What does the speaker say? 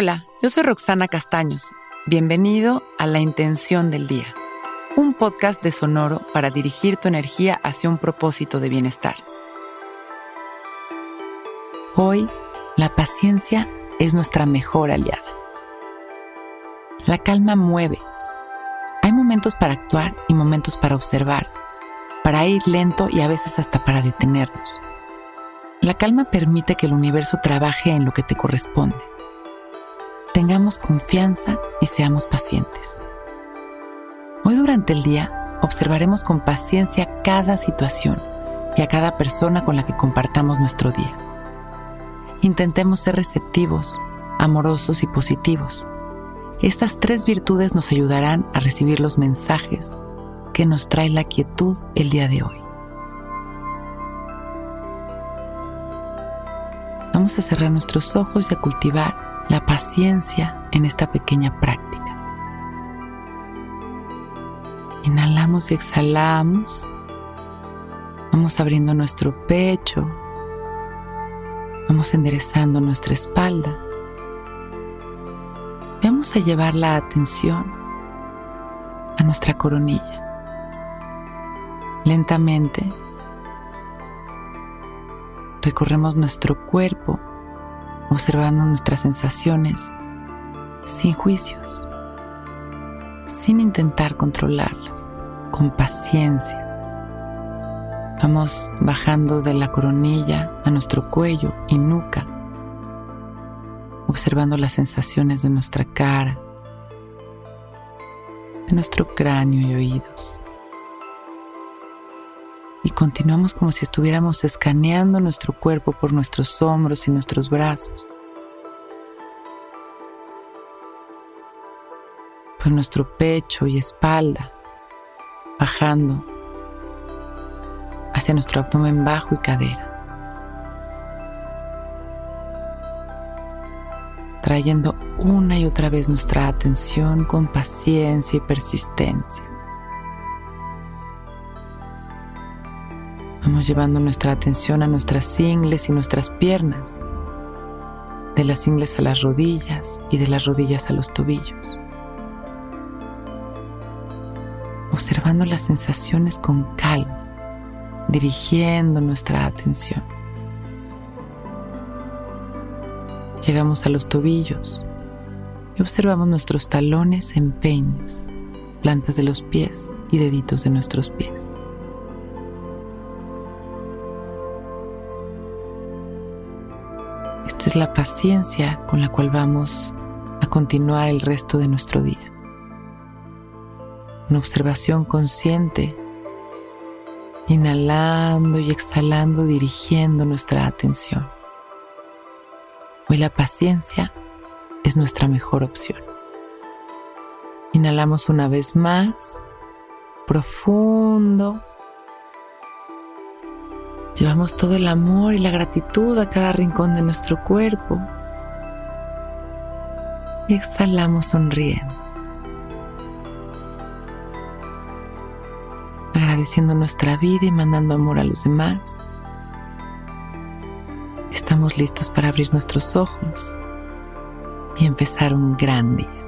Hola, yo soy Roxana Castaños. Bienvenido a La Intención del Día, un podcast de Sonoro para dirigir tu energía hacia un propósito de bienestar. Hoy, la paciencia es nuestra mejor aliada. La calma mueve. Hay momentos para actuar y momentos para observar, para ir lento y a veces hasta para detenernos. La calma permite que el universo trabaje en lo que te corresponde. Tengamos confianza y seamos pacientes. Hoy durante el día observaremos con paciencia cada situación y a cada persona con la que compartamos nuestro día. Intentemos ser receptivos, amorosos y positivos. Estas tres virtudes nos ayudarán a recibir los mensajes que nos trae la quietud el día de hoy. Vamos a cerrar nuestros ojos y a cultivar la paciencia en esta pequeña práctica. Inhalamos y exhalamos. Vamos abriendo nuestro pecho. Vamos enderezando nuestra espalda. Vamos a llevar la atención a nuestra coronilla. Lentamente recorremos nuestro cuerpo observando nuestras sensaciones sin juicios, sin intentar controlarlas, con paciencia. Vamos bajando de la coronilla a nuestro cuello y nuca, observando las sensaciones de nuestra cara, de nuestro cráneo y oídos y continuamos como si estuviéramos escaneando nuestro cuerpo por nuestros hombros y nuestros brazos, por nuestro pecho y espalda, bajando hacia nuestro abdomen bajo y cadera. trayendo una y otra vez nuestra atención con paciencia y persistencia. Vamos llevando nuestra atención a nuestras ingles y nuestras piernas, de las ingles a las rodillas y de las rodillas a los tobillos. Observando las sensaciones con calma, dirigiendo nuestra atención. Llegamos a los tobillos y observamos nuestros talones en peines, plantas de los pies y deditos de nuestros pies. Es la paciencia con la cual vamos a continuar el resto de nuestro día. Una observación consciente, inhalando y exhalando, dirigiendo nuestra atención. Hoy la paciencia es nuestra mejor opción. Inhalamos una vez más, profundo Llevamos todo el amor y la gratitud a cada rincón de nuestro cuerpo. Y exhalamos sonriendo. Agradeciendo nuestra vida y mandando amor a los demás. Estamos listos para abrir nuestros ojos y empezar un gran día.